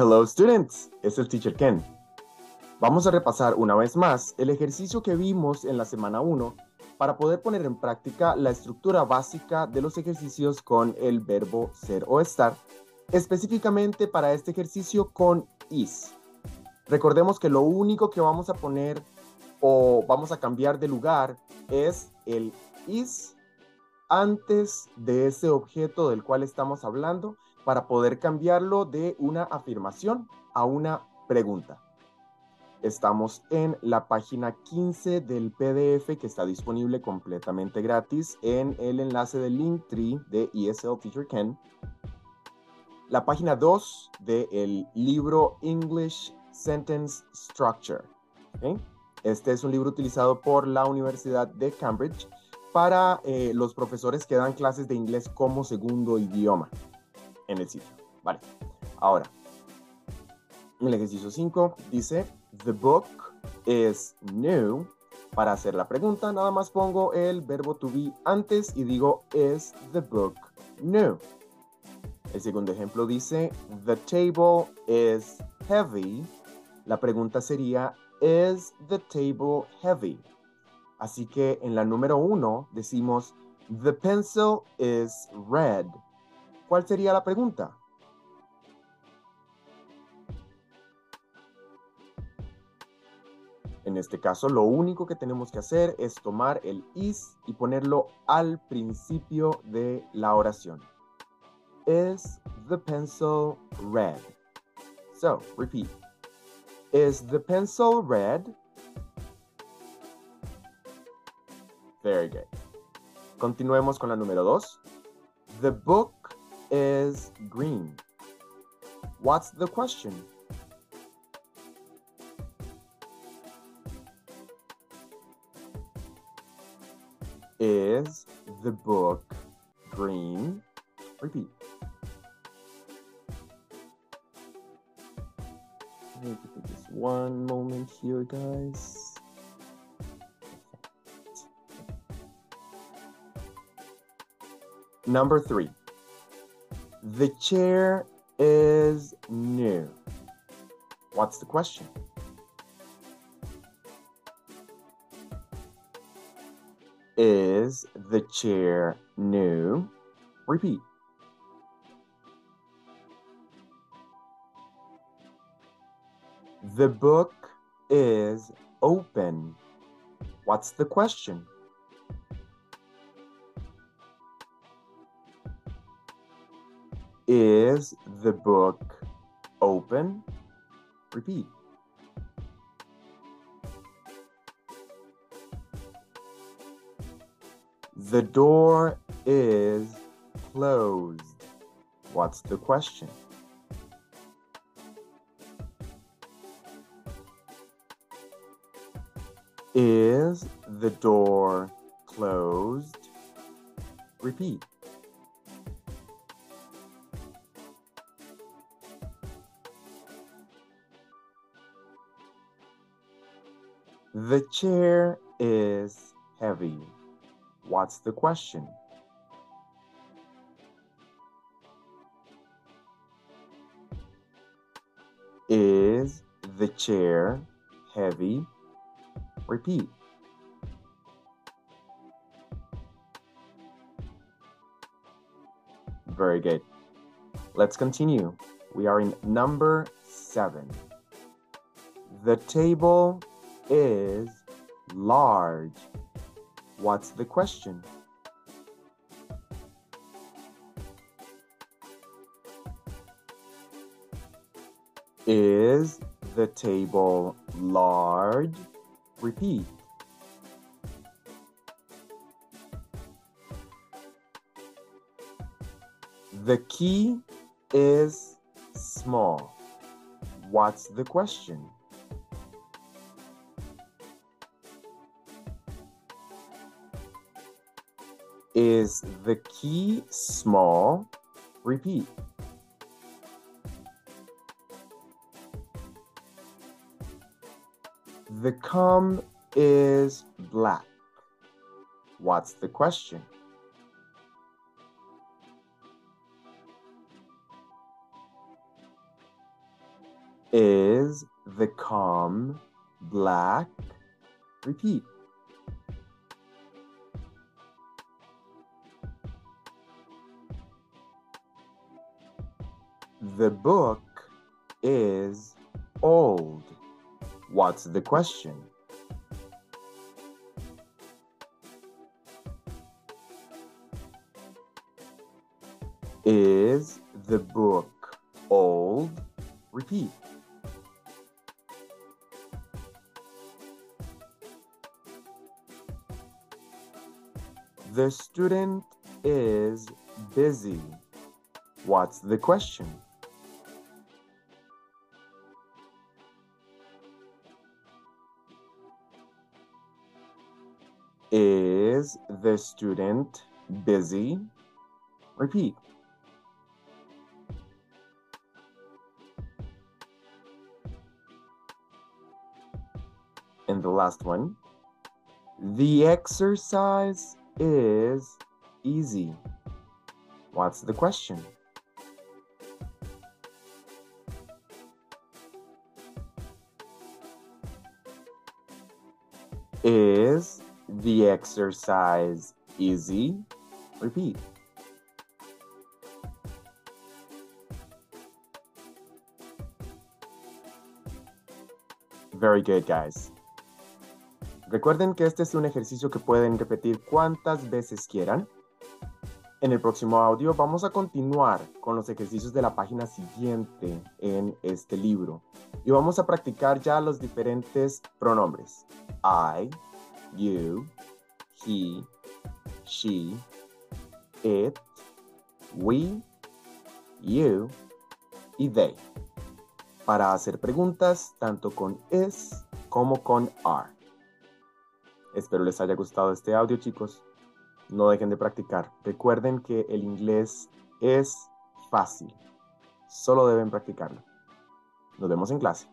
Hello students, es el Teacher Ken. Vamos a repasar una vez más el ejercicio que vimos en la semana 1 para poder poner en práctica la estructura básica de los ejercicios con el verbo ser o estar, específicamente para este ejercicio con is. Recordemos que lo único que vamos a poner o vamos a cambiar de lugar es el is antes de ese objeto del cual estamos hablando para poder cambiarlo de una afirmación a una pregunta. Estamos en la página 15 del PDF que está disponible completamente gratis en el enlace del Linktree de ESL Teacher Ken. La página 2 del libro English Sentence Structure. Este es un libro utilizado por la Universidad de Cambridge para eh, los profesores que dan clases de inglés como segundo idioma en el sitio. Vale. Ahora, el ejercicio 5 dice, the book is new. Para hacer la pregunta, nada más pongo el verbo to be antes y digo, is the book new? El segundo ejemplo dice, the table is heavy. La pregunta sería, is the table heavy? Así que en la número uno decimos, the pencil is red. ¿Cuál sería la pregunta? En este caso, lo único que tenemos que hacer es tomar el is y ponerlo al principio de la oración. Is the pencil red? So, repeat. Is the pencil red? Very good. Continuemos con la número dos. The book is green. What's the question? Is the book green? Repeat. Just one moment here, guys. Number three. The chair is new. What's the question? Is the chair new? Repeat. The book is open. What's the question? Is the book open? Repeat. The door is closed. What's the question? Is the door closed? Repeat. The chair is heavy. What's the question? Is the chair heavy? Repeat. Very good. Let's continue. We are in number seven. The table is large. What's the question? Is the table large? Repeat. The key is small. What's the question? Is the key small? Repeat. The comb is black. What's the question? Is the com black? Repeat. The book is old. What's the question? Is the book old? Repeat. The student is busy. What's the question? Is the student busy? Repeat. And the last one. The exercise is easy. What's the question? The exercise easy? Repeat. Very good, guys. Recuerden que este es un ejercicio que pueden repetir cuantas veces quieran. En el próximo audio vamos a continuar con los ejercicios de la página siguiente en este libro y vamos a practicar ya los diferentes pronombres. I, you, he, she, it, we, you y they. Para hacer preguntas tanto con is como con are. Espero les haya gustado este audio, chicos. No dejen de practicar. Recuerden que el inglés es fácil. Solo deben practicarlo. Nos vemos en clase.